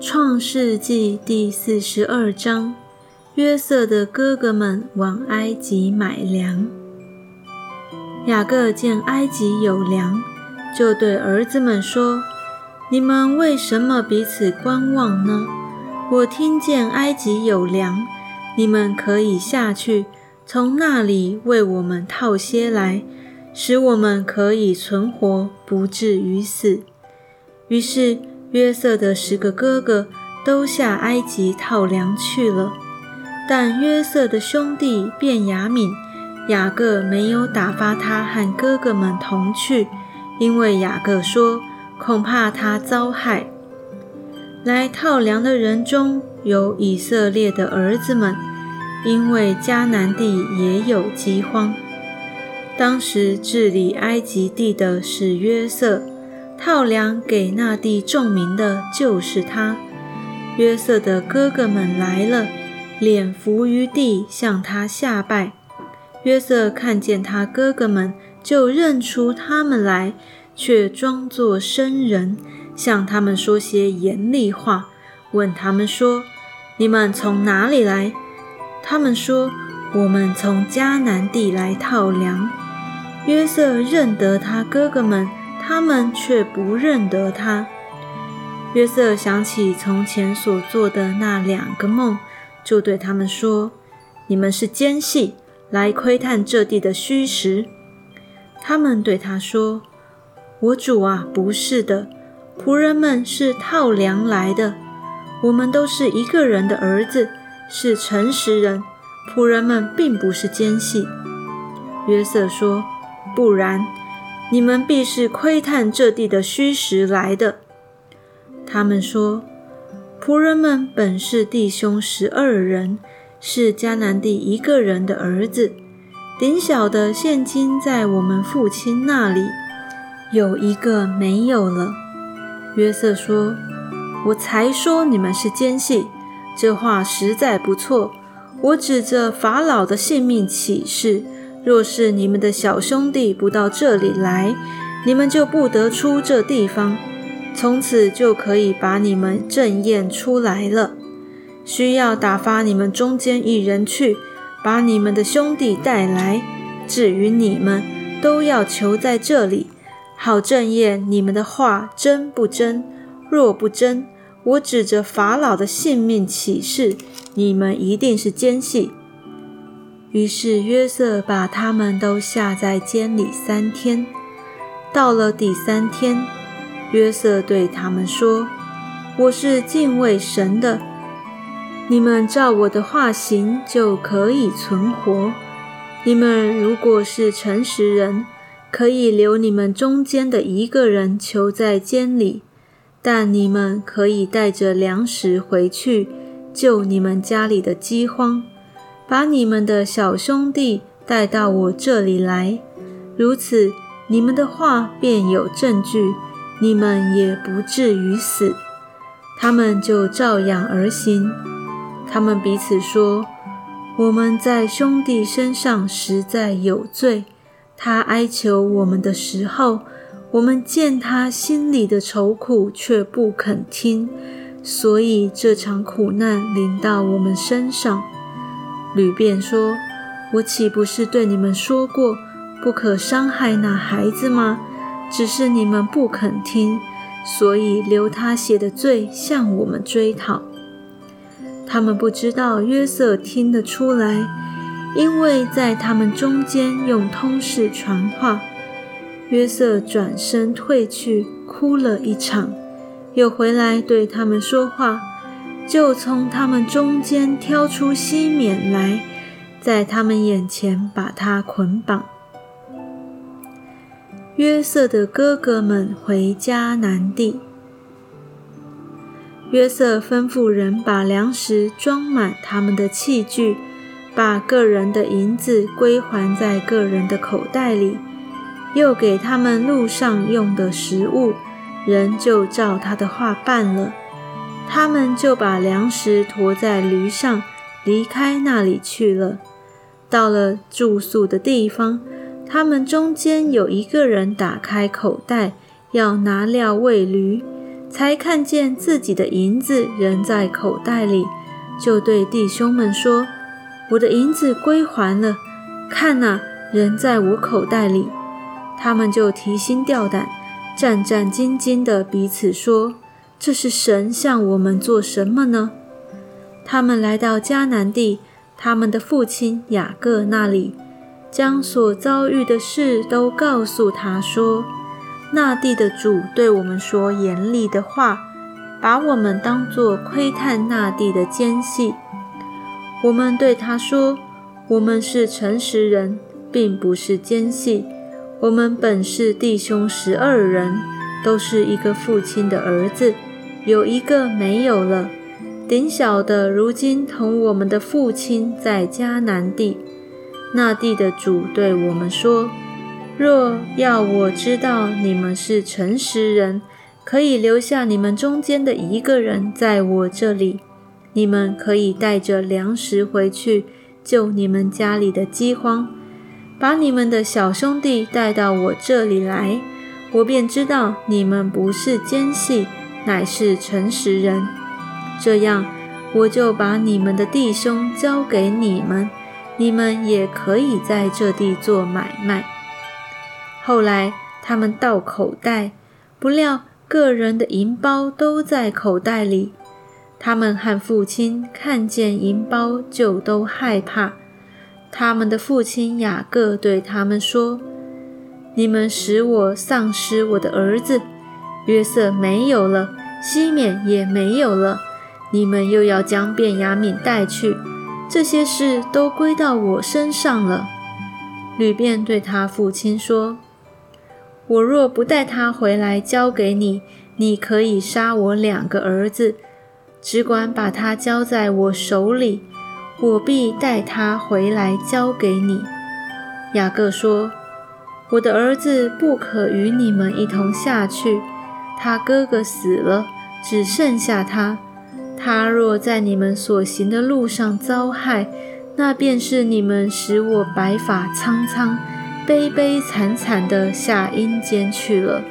创世纪第四十二章：约瑟的哥哥们往埃及买粮。雅各见埃及有粮，就对儿子们说：“你们为什么彼此观望呢？我听见埃及有粮，你们可以下去，从那里为我们套些来，使我们可以存活，不至于死。”于是。约瑟的十个哥哥都下埃及套粮去了，但约瑟的兄弟便雅敏、雅各没有打发他和哥哥们同去，因为雅各说恐怕他遭害。来套粮的人中有以色列的儿子们，因为迦南地也有饥荒。当时治理埃及地的是约瑟。套粮给那地众民的就是他。约瑟的哥哥们来了，脸伏于地向他下拜。约瑟看见他哥哥们，就认出他们来，却装作生人，向他们说些严厉话，问他们说：“你们从哪里来？”他们说：“我们从迦南地来套粮。”约瑟认得他哥哥们。他们却不认得他。约瑟想起从前所做的那两个梦，就对他们说：“你们是奸细，来窥探这地的虚实。”他们对他说：“我主啊，不是的，仆人们是套粮来的。我们都是一个人的儿子，是诚实人。仆人们并不是奸细。”约瑟说：“不然。”你们必是窥探这地的虚实来的。他们说：“仆人们本是弟兄十二人，是迦南地一个人的儿子。顶小的现今在我们父亲那里，有一个没有了。”约瑟说：“我才说你们是奸细，这话实在不错。我指着法老的性命起誓。”若是你们的小兄弟不到这里来，你们就不得出这地方，从此就可以把你们正验出来了。需要打发你们中间一人去，把你们的兄弟带来。至于你们，都要求在这里，好正验你们的话真不真。若不真，我指着法老的性命起誓，你们一定是奸细。于是约瑟把他们都下在监里三天。到了第三天，约瑟对他们说：“我是敬畏神的，你们照我的话行，就可以存活。你们如果是诚实人，可以留你们中间的一个人囚在监里，但你们可以带着粮食回去，救你们家里的饥荒。”把你们的小兄弟带到我这里来，如此你们的话便有证据，你们也不至于死。他们就照样而行。他们彼此说：“我们在兄弟身上实在有罪。他哀求我们的时候，我们见他心里的愁苦，却不肯听，所以这场苦难临到我们身上。”吕便说：“我岂不是对你们说过，不可伤害那孩子吗？只是你们不肯听，所以留他写的罪向我们追讨。他们不知道约瑟听得出来，因为在他们中间用通事传话。约瑟转身退去，哭了一场，又回来对他们说话。”就从他们中间挑出西缅来，在他们眼前把他捆绑。约瑟的哥哥们回家南地。约瑟吩咐人把粮食装满他们的器具，把个人的银子归还在个人的口袋里，又给他们路上用的食物，人就照他的话办了。他们就把粮食驮在驴上，离开那里去了。到了住宿的地方，他们中间有一个人打开口袋，要拿料喂驴。才看见自己的银子仍在口袋里，就对弟兄们说：“我的银子归还了，看哪，仍在我口袋里。”他们就提心吊胆、战战兢兢地彼此说：“这是神向我们做什么呢？”他们来到迦南地，他们的父亲雅各那里。将所遭遇的事都告诉他说：“那地的主对我们说严厉的话，把我们当作窥探那地的奸细。我们对他说：我们是诚实人，并不是奸细。我们本是弟兄十二人，都是一个父亲的儿子，有一个没有了，顶小的如今同我们的父亲在迦南地。”那地的主对我们说：“若要我知道你们是诚实人，可以留下你们中间的一个人在我这里，你们可以带着粮食回去救你们家里的饥荒，把你们的小兄弟带到我这里来，我便知道你们不是奸细，乃是诚实人。这样，我就把你们的弟兄交给你们。”你们也可以在这地做买卖。后来他们到口袋，不料个人的银包都在口袋里。他们和父亲看见银包，就都害怕。他们的父亲雅各对他们说：“你们使我丧失我的儿子约瑟没有了，西缅也没有了，你们又要将便雅悯带去。”这些事都归到我身上了。吕便对他父亲说：“我若不带他回来交给你，你可以杀我两个儿子，只管把他交在我手里，我必带他回来交给你。”雅各说：“我的儿子不可与你们一同下去，他哥哥死了，只剩下他。”他若在你们所行的路上遭害，那便是你们使我白发苍苍、悲悲惨惨的下阴间去了。